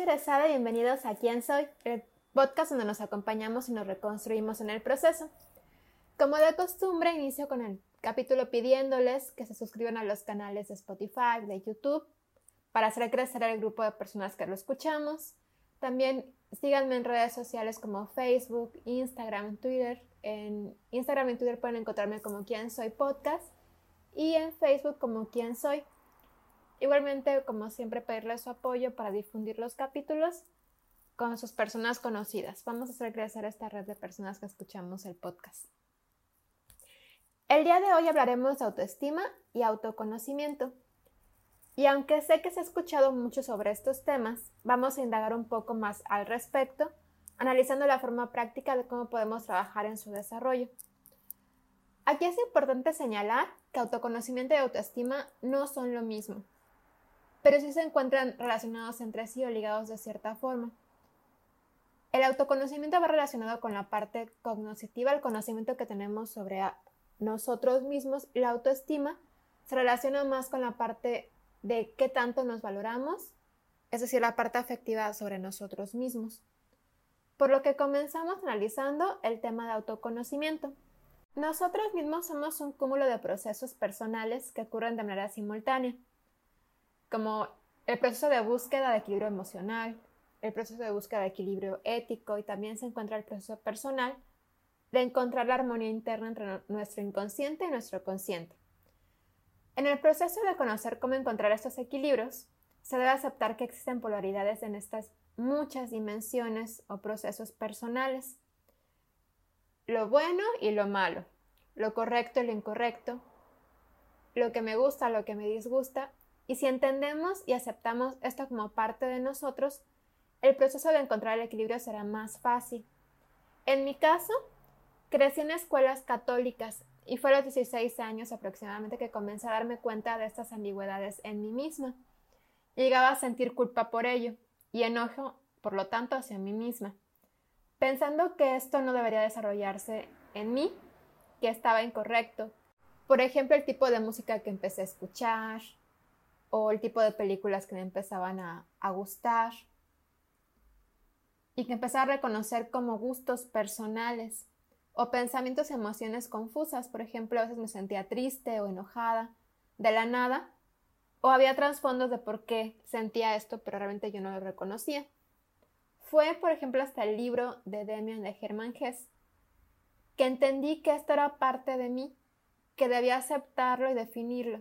Sherezada y bienvenidos a Quién Soy, el podcast donde nos acompañamos y nos reconstruimos en el proceso. Como de costumbre, inicio con el capítulo pidiéndoles que se suscriban a los canales de Spotify, de YouTube, para hacer crecer el grupo de personas que lo escuchamos. También síganme en redes sociales como Facebook, Instagram, Twitter. En Instagram y Twitter pueden encontrarme como Quién Soy Podcast y en Facebook como Quién Soy. Igualmente, como siempre, pedirles su apoyo para difundir los capítulos con sus personas conocidas. Vamos a hacer crecer esta red de personas que escuchamos el podcast. El día de hoy hablaremos de autoestima y autoconocimiento. Y aunque sé que se ha escuchado mucho sobre estos temas, vamos a indagar un poco más al respecto, analizando la forma práctica de cómo podemos trabajar en su desarrollo. Aquí es importante señalar que autoconocimiento y autoestima no son lo mismo, pero sí se encuentran relacionados entre sí o ligados de cierta forma. El autoconocimiento va relacionado con la parte cognoscitiva, el conocimiento que tenemos sobre nosotros mismos. La autoestima se relaciona más con la parte de qué tanto nos valoramos, es decir, la parte afectiva sobre nosotros mismos. Por lo que comenzamos analizando el tema de autoconocimiento. Nosotros mismos somos un cúmulo de procesos personales que ocurren de manera simultánea, como el proceso de búsqueda de equilibrio emocional, el proceso de búsqueda de equilibrio ético y también se encuentra el proceso personal de encontrar la armonía interna entre nuestro inconsciente y nuestro consciente. En el proceso de conocer cómo encontrar estos equilibrios, se debe aceptar que existen polaridades en estas muchas dimensiones o procesos personales. Lo bueno y lo malo, lo correcto y lo incorrecto, lo que me gusta, lo que me disgusta, y si entendemos y aceptamos esto como parte de nosotros, el proceso de encontrar el equilibrio será más fácil. En mi caso, crecí en escuelas católicas y fue a los 16 años aproximadamente que comencé a darme cuenta de estas ambigüedades en mí misma. Llegaba a sentir culpa por ello y enojo, por lo tanto, hacia mí misma, pensando que esto no debería desarrollarse en mí, que estaba incorrecto. Por ejemplo, el tipo de música que empecé a escuchar o el tipo de películas que me empezaban a, gustar y que empecé a reconocer como gustos personales o pensamientos y emociones confusas. Por ejemplo, a veces me sentía triste o enojada de la nada, o había trasfondos de por qué sentía esto, pero realmente yo no lo reconocía. Fue, por ejemplo, hasta el libro de Demian de Hermann Hesse que entendí que esto era parte de mí, que debía aceptarlo y definirlo.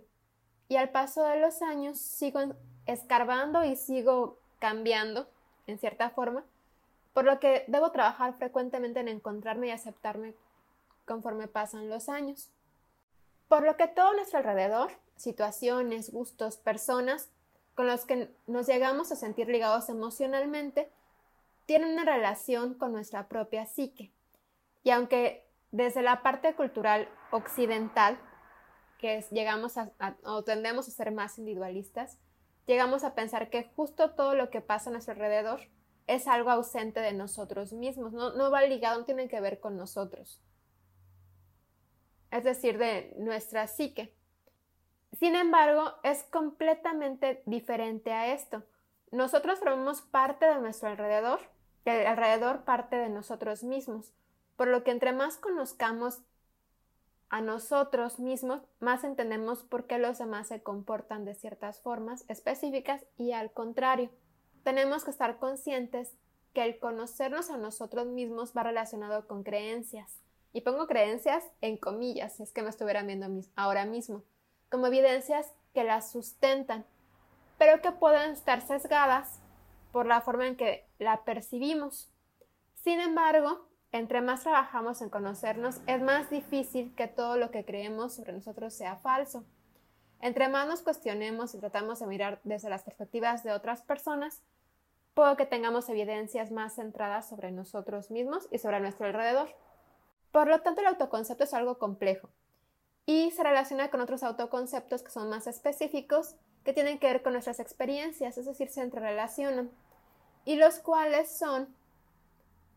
Y al paso de los años sigo escarbando y sigo cambiando, en cierta forma, por lo que debo trabajar frecuentemente en encontrarme y aceptarme conforme pasan los años. Por lo que todo nuestro alrededor, situaciones, gustos, personas con los que nos llegamos a sentir ligados emocionalmente, tienen una relación con nuestra propia psique. Y aunque desde la parte cultural occidental, que llegamos a, o tendemos a ser más individualistas, llegamos a pensar que justo todo lo que pasa a nuestro alrededor es algo ausente de nosotros mismos, no, no va ligado, no tiene que ver con nosotros. Es decir, de nuestra psique. Sin embargo, es completamente diferente a esto. Nosotros formamos parte de nuestro alrededor, el alrededor parte de nosotros mismos, por lo que entre más conozcamos a nosotros mismos, más entendemos por qué los demás se comportan de ciertas formas específicas y al contrario tenemos que estar conscientes que el conocernos a nosotros mismos va relacionado con creencias. Y pongo creencias en comillas, si es que me estuvieran viendo ahora mismo, como evidencias que las sustentan, pero que pueden estar sesgadas por la forma en que la percibimos. Sin embargo, entre más trabajamos en conocernos, es más difícil que todo lo que creemos sobre nosotros sea falso. Entre más nos cuestionemos y tratamos de mirar desde las perspectivas de otras personas, puedo que tengamos evidencias más centradas sobre nosotros mismos y sobre nuestro alrededor. Por lo tanto, el autoconcepto es algo complejo y se relaciona con otros autoconceptos que son más específicos, que tienen que ver con nuestras experiencias, es decir, se entrerelacionan, y los cuales son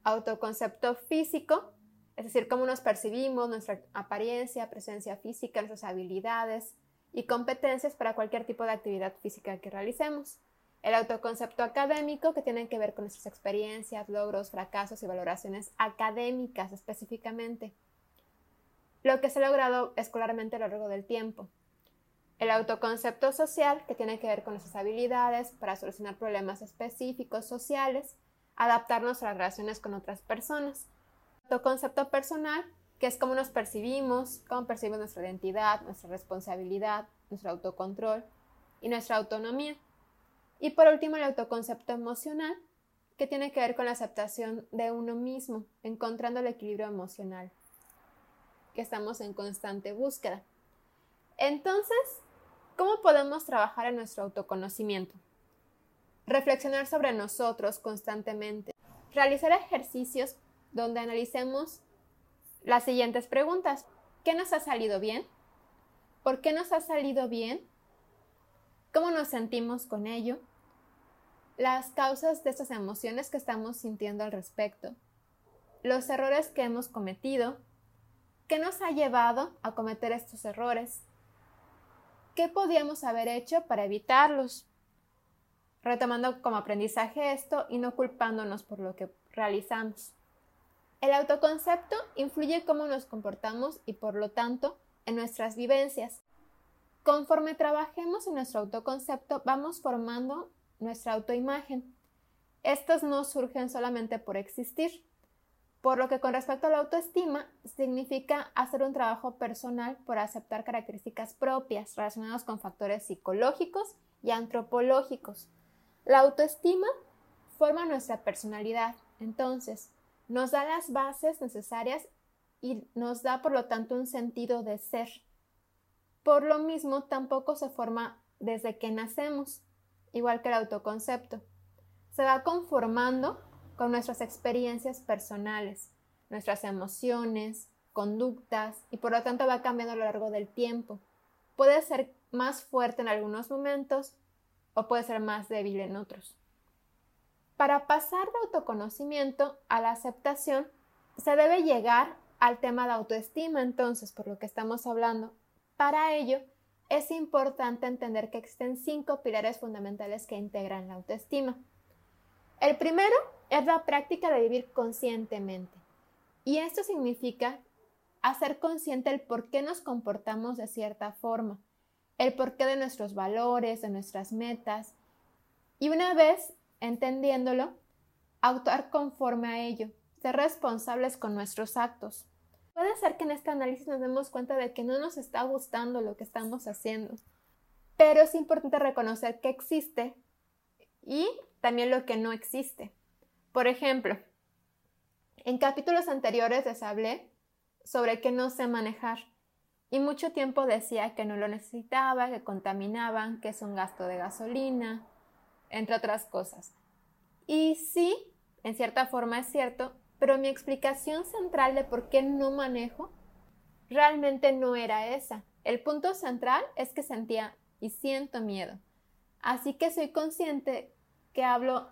autoconcepto físico, es decir, cómo nos percibimos, nuestra apariencia, presencia física, nuestras habilidades, y competencias para cualquier tipo de actividad física que realicemos. El autoconcepto académico, que tiene que ver con nuestras experiencias, logros, fracasos y valoraciones académicas específicamente. Lo que se ha logrado escolarmente a lo largo del tiempo. El autoconcepto social, que tiene que ver con nuestras habilidades para solucionar problemas específicos sociales, adaptarnos a las relaciones con otras personas. El autoconcepto personal, que es cómo nos percibimos, cómo percibimos nuestra identidad, nuestra responsabilidad, nuestro autocontrol y nuestra autonomía. Y por último, el autoconcepto emocional, que tiene que ver con la aceptación de uno mismo, encontrando el equilibrio emocional, que estamos en constante búsqueda. Entonces, ¿cómo podemos trabajar en nuestro autoconocimiento? Reflexionar sobre nosotros constantemente. Realizar ejercicios donde analicemos las siguientes preguntas. ¿Qué nos ha salido bien? ¿Por qué nos ha salido bien? ¿Cómo nos sentimos con ello? las causas de estas emociones que estamos sintiendo al respecto, los errores que hemos cometido, qué nos ha llevado a cometer estos errores, qué podíamos haber hecho para evitarlos, retomando como aprendizaje esto y no culpándonos por lo que realizamos. El autoconcepto influye cómo nos comportamos y por lo tanto en nuestras vivencias. Conforme trabajemos en nuestro autoconcepto, vamos formando nuestra autoimagen. Estos no surgen solamente por existir, por lo que con respecto a la autoestima significa hacer un trabajo personal por aceptar características propias relacionadas con factores psicológicos y antropológicos. La autoestima forma nuestra personalidad, entonces nos da las bases necesarias y nos da por lo tanto un sentido de ser. Por lo mismo, tampoco se forma desde que nacemos igual que el autoconcepto. Se va conformando con nuestras experiencias personales, nuestras emociones, conductas y por lo tanto va cambiando a lo largo del tiempo. Puede ser más fuerte en algunos momentos o puede ser más débil en otros. Para pasar de autoconocimiento a la aceptación, se debe llegar al tema de autoestima, entonces, por lo que estamos hablando. Para ello, es importante entender que existen cinco pilares fundamentales que integran la autoestima. El primero es la práctica de vivir conscientemente. Y esto significa hacer consciente el por qué nos comportamos de cierta forma, el porqué de nuestros valores, de nuestras metas. Y una vez entendiéndolo, actuar conforme a ello, ser responsables con nuestros actos. Puede ser que en este análisis nos demos cuenta de que no nos está gustando lo que estamos haciendo, pero es importante reconocer que existe y también lo que no existe. Por ejemplo, en capítulos anteriores les hablé sobre que no sé manejar y mucho tiempo decía que no lo necesitaba, que contaminaban, que es un gasto de gasolina, entre otras cosas. Y sí, en cierta forma es cierto, pero mi explicación central de por qué no manejo realmente no era esa. El punto central es que sentía y siento miedo. Así que soy consciente que hablo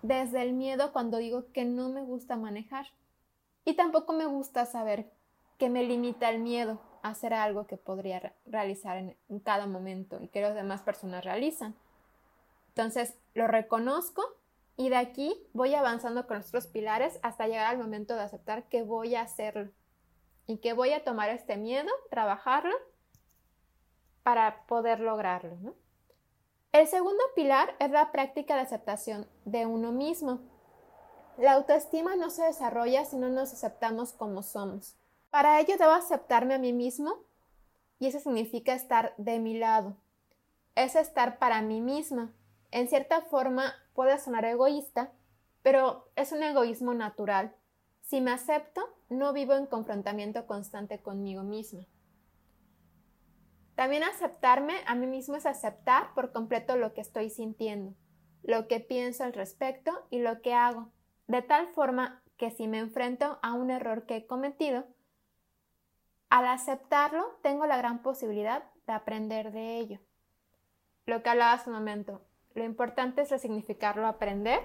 desde el miedo cuando digo que no me gusta manejar. Y tampoco me gusta saber que me limita el miedo hacer algo que podría realizar en, cada momento y que las demás personas realizan. Entonces, lo reconozco y de aquí voy avanzando con nuestros pilares hasta llegar al momento de aceptar que voy a hacerlo y que voy a tomar este miedo, trabajarlo para poder lograrlo. El segundo pilar es la práctica de aceptación de uno mismo. La autoestima no se desarrolla si no nos aceptamos como somos. Para ello debo aceptarme a mí mismo y eso significa estar de mi lado. Es estar para mí misma. En cierta forma, puede sonar egoísta, pero es un egoísmo natural. Si me acepto, no vivo en confrontamiento constante conmigo misma. También aceptarme a mí mismo es aceptar por completo lo que estoy sintiendo, lo que pienso al respecto y lo que hago, de tal forma que si me enfrento a un error que he cometido, al aceptarlo tengo la gran posibilidad de aprender de ello. Lo que hablaba hace un momento, lo importante es resignificarlo, aprender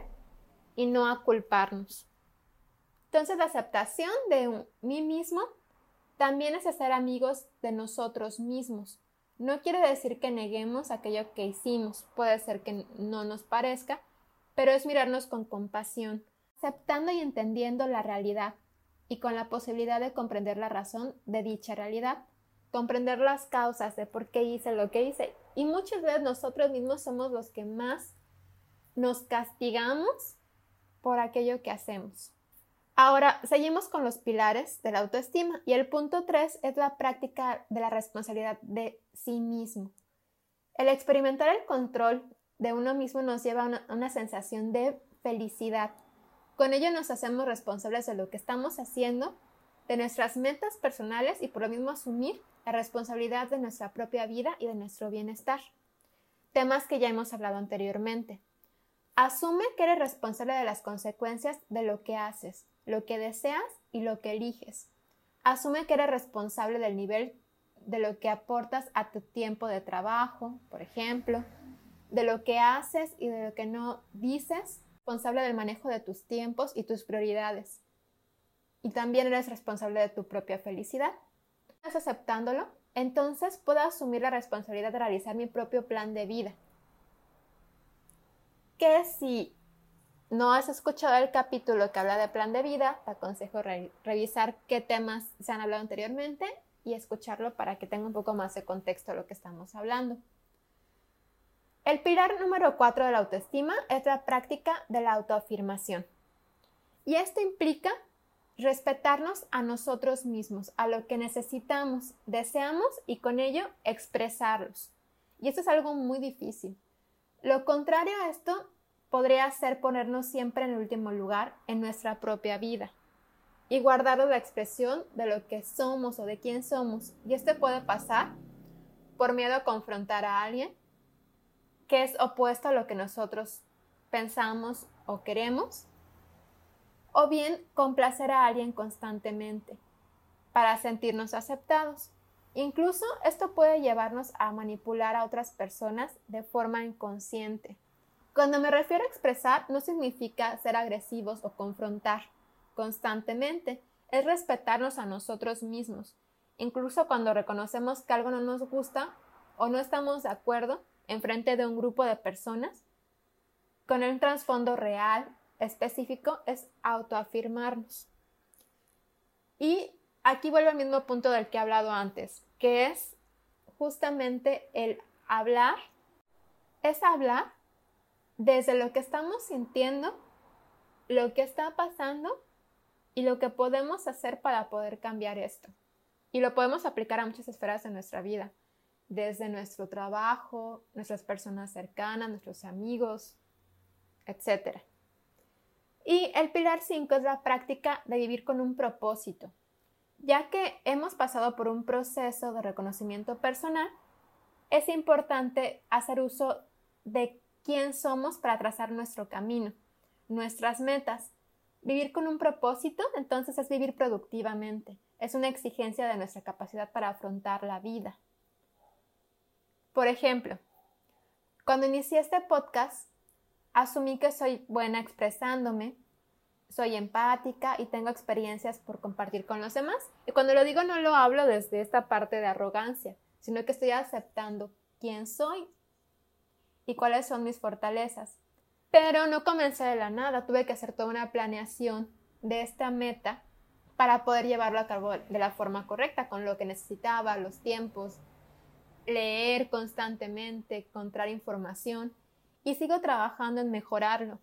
y no a culparnos. Entonces la aceptación de mí mismo también es hacer amigos de nosotros mismos. No quiere decir que neguemos aquello que hicimos, puede ser que no nos parezca, pero es mirarnos con compasión, aceptando y entendiendo la realidad y con la posibilidad de comprender la razón de dicha realidad, comprender las causas de por qué hice lo que hice. Y muchas veces nosotros mismos somos los que más nos castigamos por aquello que hacemos. Ahora, seguimos con los pilares de la autoestima y el punto 3 es la práctica de la responsabilidad de sí mismo. El experimentar el control de uno mismo nos lleva a una, una sensación de felicidad. Con ello nos hacemos responsables de lo que estamos haciendo, de nuestras metas personales y por lo mismo asumir la responsabilidad de nuestra propia vida y de nuestro bienestar. Temas que ya hemos hablado anteriormente. Asume que eres responsable de las consecuencias de lo que haces, lo que deseas y lo que eliges. Asume que eres responsable del nivel de lo que aportas a tu tiempo de trabajo, por ejemplo, de lo que haces y de lo que no dices, responsable del manejo de tus tiempos y tus prioridades. Y también eres responsable de tu propia felicidad. ¿Estás aceptándolo? Entonces puedo asumir la responsabilidad de realizar mi propio plan de vida que si no has escuchado el capítulo que habla de plan de vida, te aconsejo revisar qué temas se han hablado anteriormente y escucharlo para que tenga un poco más de contexto lo que estamos hablando. El pilar número 4 de la autoestima es la práctica de la autoafirmación. Y esto implica respetarnos a nosotros mismos, a lo que necesitamos, deseamos y con ello expresarlos. Y esto es algo muy difícil. Lo contrario a esto podría ser ponernos siempre en el último lugar en nuestra propia vida y guardarnos la expresión de lo que somos o de quién somos. Y esto puede pasar por miedo a confrontar a alguien que es opuesto a lo que nosotros pensamos o queremos, o bien complacer a alguien constantemente para sentirnos aceptados. Incluso esto puede llevarnos a manipular a otras personas de forma inconsciente. Cuando me refiero a expresar, no significa ser agresivos o confrontar constantemente, es respetarnos a nosotros mismos. Incluso cuando reconocemos que algo no nos gusta o no estamos de acuerdo en frente de un grupo de personas, con un trasfondo real, específico, es autoafirmarnos. Y aquí vuelvo al mismo punto del que he hablado antes, que es justamente el hablar, es hablar desde lo que estamos sintiendo, lo que está pasando y lo que podemos hacer para poder cambiar esto. Y lo podemos aplicar a muchas esferas de nuestra vida, desde nuestro trabajo, nuestras personas cercanas, nuestros amigos, etc. Y el pilar 5 es la práctica de vivir con un propósito. Ya que hemos pasado por un proceso de reconocimiento personal, es importante hacer uso de quién somos para trazar nuestro camino, nuestras metas. Vivir con un propósito, entonces, es vivir productivamente. Es una exigencia de nuestra capacidad para afrontar la vida. Por ejemplo, cuando inicié este podcast, asumí que soy buena expresándome, soy empática y tengo experiencias por compartir con los demás. Y cuando lo digo no lo hablo desde esta parte de arrogancia, sino que estoy aceptando quién soy y cuáles son mis fortalezas. Pero no comencé de la nada, tuve que hacer toda una planeación de esta meta para poder llevarlo a cabo de la forma correcta, con lo que necesitaba, los tiempos, leer constantemente, encontrar información y sigo trabajando en mejorarlo.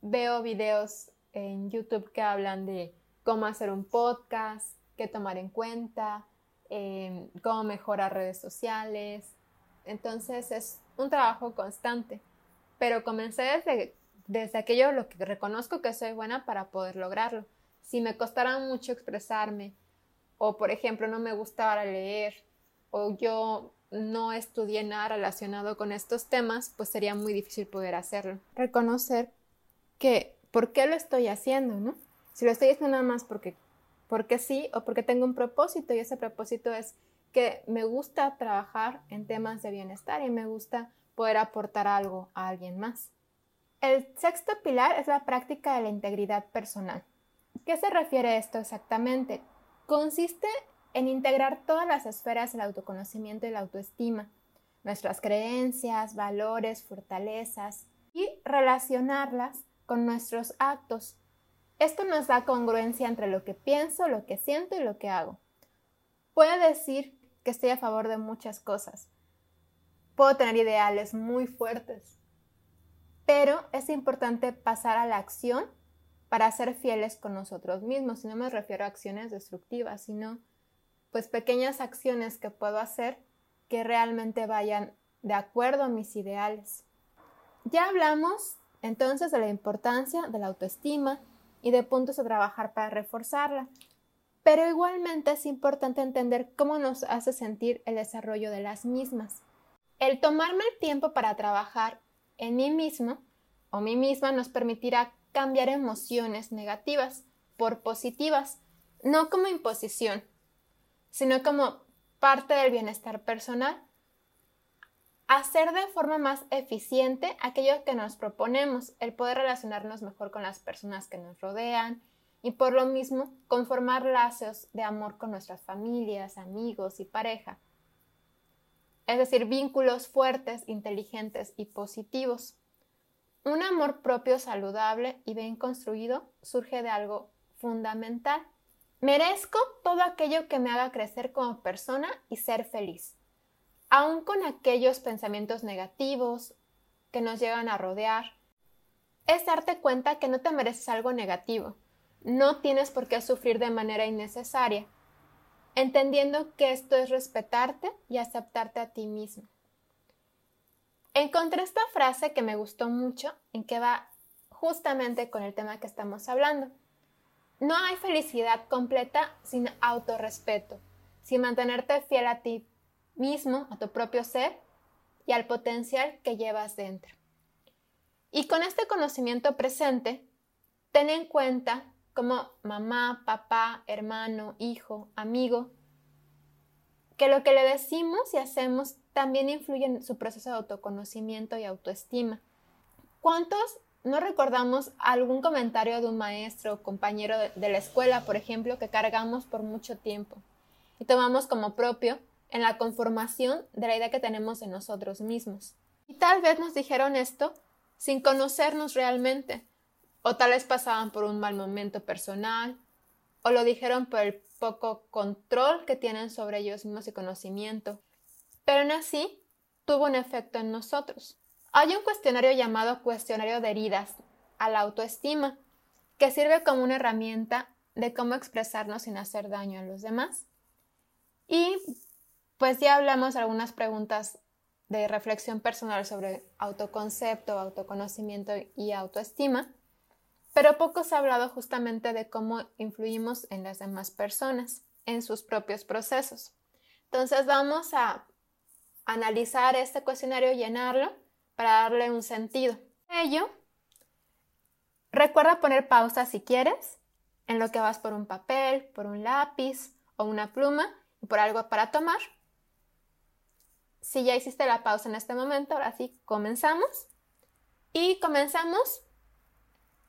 Veo videos en YouTube que hablan de cómo hacer un podcast, qué tomar en cuenta, em, cómo mejorar redes sociales. Entonces es un trabajo constante, pero comencé desde, desde aquello lo que reconozco que soy buena para poder lograrlo. Si me costara mucho expresarme, o por ejemplo no me gustara leer, o yo no estudié nada relacionado con estos temas, pues sería muy difícil poder hacerlo. Reconocer que por qué lo estoy haciendo, ¿no? Si lo estoy haciendo nada más porque, porque sí o porque tengo un propósito y ese propósito es que me gusta trabajar en temas de bienestar y me gusta poder aportar algo a alguien más. El sexto pilar es la práctica de la integridad personal. ¿Qué se refiere a esto exactamente? Consiste en integrar todas las esferas del autoconocimiento y la autoestima, nuestras creencias, valores, fortalezas y relacionarlas con nuestros actos. Esto nos da congruencia entre lo que pienso, lo que siento y lo que hago. Puedo decir que estoy a favor de muchas cosas. Puedo tener ideales muy fuertes. Pero es importante pasar a la acción para ser fieles con nosotros mismos. Y no me refiero a acciones destructivas, sino pues pequeñas acciones que puedo hacer que realmente vayan de acuerdo a mis ideales. Ya hablamos entonces de la importancia de la autoestima y de puntos a trabajar para reforzarla, pero igualmente es importante entender cómo nos hace sentir el desarrollo de las mismas. El tomarme el tiempo para trabajar en mí mismo o mí misma nos permitirá cambiar emociones negativas por positivas, no como imposición, sino como parte del bienestar personal. Hacer de forma más eficiente aquello que nos proponemos, el poder relacionarnos mejor con las personas que nos rodean y por lo mismo conformar lazos de amor con nuestras familias, amigos y pareja. Es decir, vínculos fuertes, inteligentes y positivos. Un amor propio saludable y bien construido surge de algo fundamental, Merezco todo aquello que me haga crecer como persona y ser feliz, aun con aquellos pensamientos negativos que nos llegan a rodear. Es darte cuenta que no te mereces algo negativo, no tienes por qué sufrir de manera innecesaria, entendiendo que esto es respetarte y aceptarte a ti mismo. Encontré esta frase que me gustó mucho en que va justamente con el tema que estamos hablando. No hay felicidad completa sin autorrespeto, sin mantenerte fiel a ti mismo, a tu propio ser y al potencial que llevas dentro. Y con este conocimiento presente, ten en cuenta como mamá, papá, hermano, hijo, amigo, que lo que le decimos y hacemos también influye en su proceso de autoconocimiento y autoestima. ¿Cuántos no recordamos algún comentario de un maestro o compañero de, la escuela, por ejemplo, que cargamos por mucho tiempo y tomamos como propio en la conformación de la idea que tenemos de nosotros mismos. Y tal vez nos dijeron esto sin conocernos realmente, o tal vez pasaban por un mal momento personal, o lo dijeron por el poco control que tienen sobre ellos mismos y conocimiento, pero aún así tuvo un efecto en nosotros. Hay un cuestionario llamado cuestionario de heridas a la autoestima, que sirve como una herramienta de cómo expresarnos sin hacer daño a los demás. Y pues ya hablamos de algunas preguntas de reflexión personal sobre autoconcepto, autoconocimiento y autoestima, pero poco se ha hablado justamente de cómo influimos en las demás personas, en sus propios procesos. Entonces vamos a analizar este cuestionario, llenarlo para darle un sentido. Ello, recuerda poner pausa si quieres, en lo que vas por un papel, por un lápiz o una pluma y por algo para tomar. Si ya hiciste la pausa en este momento, ahora sí, comenzamos. Y comenzamos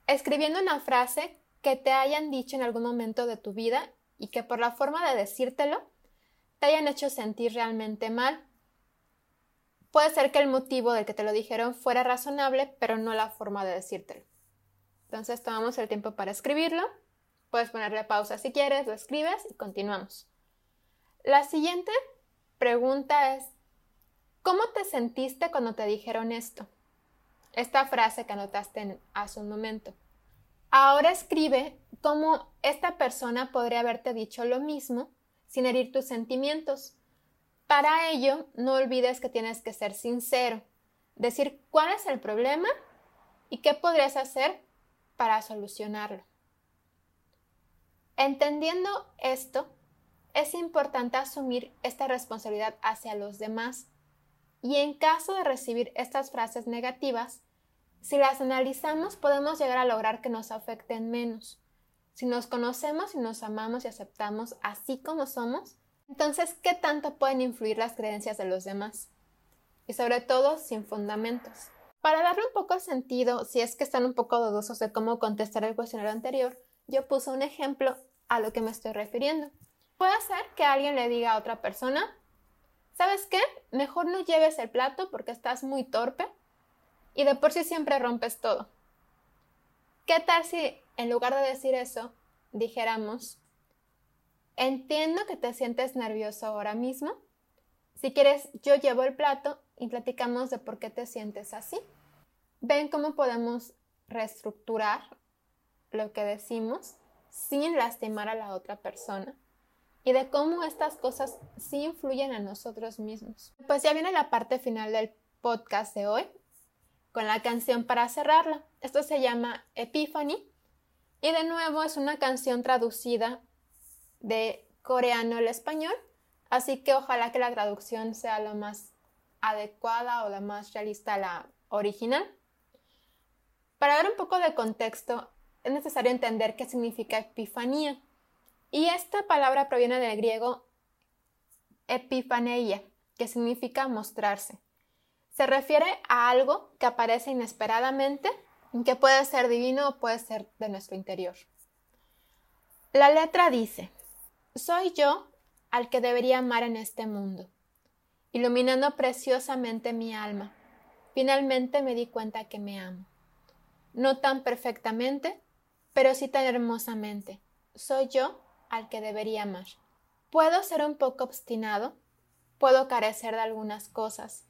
escribiendo una frase que te hayan dicho en algún momento de tu vida y que por la forma de decírtelo te hayan hecho sentir realmente mal Puede ser que el motivo del que te lo dijeron fuera razonable, pero no la forma de decírtelo. Entonces tomamos el tiempo para escribirlo. Puedes ponerle pausa si quieres, lo escribes y continuamos. La siguiente pregunta es, ¿cómo te sentiste cuando te dijeron esto? Esta frase que anotaste hace un momento. Ahora escribe cómo esta persona podría haberte dicho lo mismo sin herir tus sentimientos para ello, no olvides que tienes que ser sincero, decir cuál es el problema y qué podrías hacer para solucionarlo. Entendiendo esto, es importante asumir esta responsabilidad hacia los demás y en caso de recibir estas frases negativas, si las analizamos podemos llegar a lograr que nos afecten menos. Si nos conocemos y nos amamos y aceptamos así como somos, entonces, ¿qué tanto pueden influir las creencias de los demás? Y sobre todo, sin fundamentos. Para darle un poco de sentido, si es que están un poco dudosos de cómo contestar el cuestionario anterior, yo puse un ejemplo a lo que me estoy refiriendo. Puede ser que alguien le diga a otra persona, ¿sabes qué? Mejor no lleves el plato porque estás muy torpe y de por sí siempre rompes todo. ¿Qué tal si en lugar de decir eso, dijéramos, entiendo que te sientes nervioso ahora mismo? Si quieres, yo llevo el plato y platicamos de por qué te sientes así. Ven cómo podemos reestructurar lo que decimos sin lastimar a la otra persona y de cómo estas cosas sí influyen en nosotros mismos. Pues ya viene la parte final del podcast de hoy con la canción para cerrarla. Esto se llama Epiphany y de nuevo es una canción traducida de coreano al español, así que ojalá que la traducción sea lo más adecuada o la más realista a la original. Para dar un poco de contexto, es necesario entender qué significa epifanía. Y esta palabra proviene del griego epifaneia, que significa mostrarse. Se refiere a algo que aparece inesperadamente, que puede ser divino o puede ser de nuestro interior. La letra dice, soy yo al que debería amar en este mundo, iluminando preciosamente mi alma. Finalmente me di cuenta que me amo. No tan perfectamente, pero sí tan hermosamente. Soy yo al que debería amar. Puedo ser un poco obstinado, puedo carecer de algunas cosas,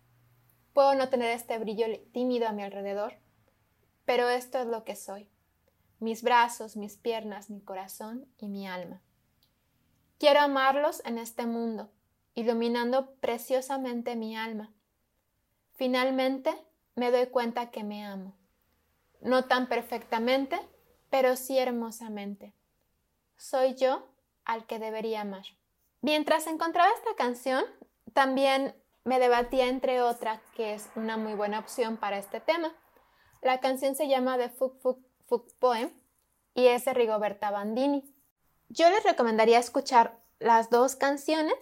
puedo no tener este brillo tímido a mi alrededor, pero esto es lo que soy. Mis brazos, mis piernas, mi corazón y mi alma. Quiero amarlos en este mundo, iluminando preciosamente mi alma. Finalmente me doy cuenta que me amo. No tan perfectamente, pero sí hermosamente. Soy yo al que debería amar. Mientras encontraba esta canción, también me debatía entre otra que es una muy buena opción para este tema. La canción se llama The Fuk Fuk Fuk Poem y es de Rigoberta Bandini. Yo les recomendaría escuchar las dos canciones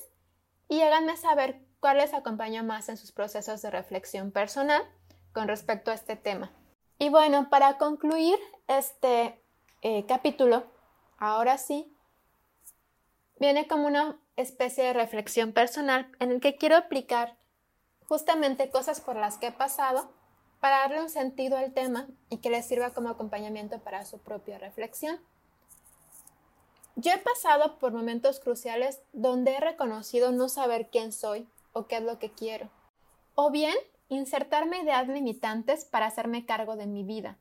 y háganme saber cuál les acompaña más en sus procesos de reflexión personal con respecto a este tema. Y bueno, para concluir este eh, capítulo, ahora sí, viene como una especie de reflexión personal en el que quiero aplicar justamente cosas por las que he pasado para darle un sentido al tema y que les sirva como acompañamiento para su propia reflexión. Yo he pasado por momentos cruciales donde he reconocido no saber quién soy o qué es lo que quiero, o bien insertarme ideas limitantes para hacerme cargo de mi vida.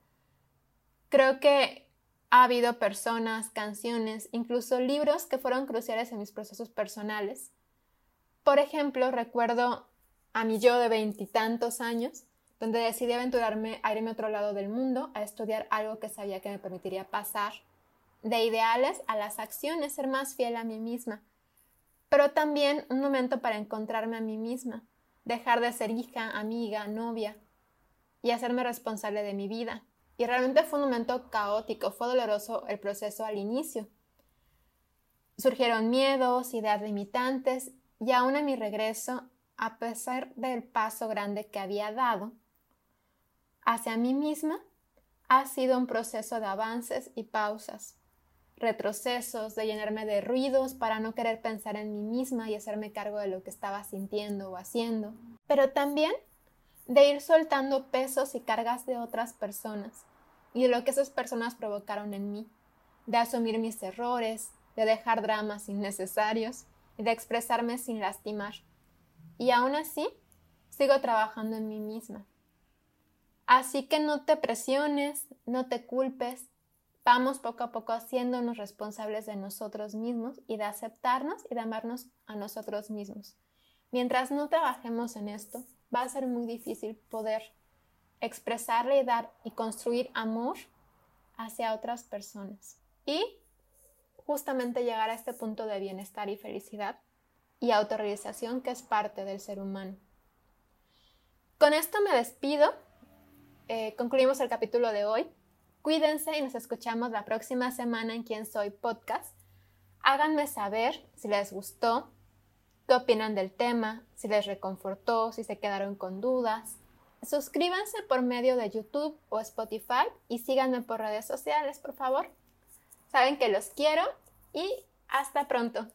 Creo que ha habido personas, canciones, incluso libros que fueron cruciales en mis procesos personales. Por ejemplo, recuerdo a mi yo de veintitantos años, donde decidí aventurarme a irme a otro lado del mundo, a estudiar algo que sabía que me permitiría pasar de ideales a las acciones, ser más fiel a mí misma, pero también un momento para encontrarme a mí misma, dejar de ser hija, amiga, novia y hacerme responsable de mi vida. Y realmente fue un momento caótico, fue doloroso el proceso al inicio. Surgieron miedos, ideas limitantes y aún a mi regreso, a pesar del paso grande que había dado hacia mí misma, ha sido un proceso de avances y pausas, retrocesos, de llenarme de ruidos para no querer pensar en mí misma y hacerme cargo de lo que estaba sintiendo o haciendo, pero también de ir soltando pesos y cargas de otras personas y de lo que esas personas provocaron en mí, de asumir mis errores, de dejar dramas innecesarios y de expresarme sin lastimar. Y aún así, sigo trabajando en mí misma. Así que no te presiones, no te culpes, vamos poco a poco haciéndonos responsables de nosotros mismos y de aceptarnos y de amarnos a nosotros mismos. Mientras no trabajemos en esto, va a ser muy difícil poder expresarle y dar y construir amor hacia otras personas. Y justamente llegar a este punto de bienestar y felicidad y autorrealización que es parte del ser humano. Con esto me despido. Eh, concluimos el capítulo de hoy. Cuídense y nos escuchamos la próxima semana en Quién Soy Podcast. Háganme saber si les gustó, qué opinan del tema, si les reconfortó, si se quedaron con dudas. Suscríbanse por medio de YouTube o Spotify y síganme por redes sociales, por favor. Saben que los quiero y hasta pronto.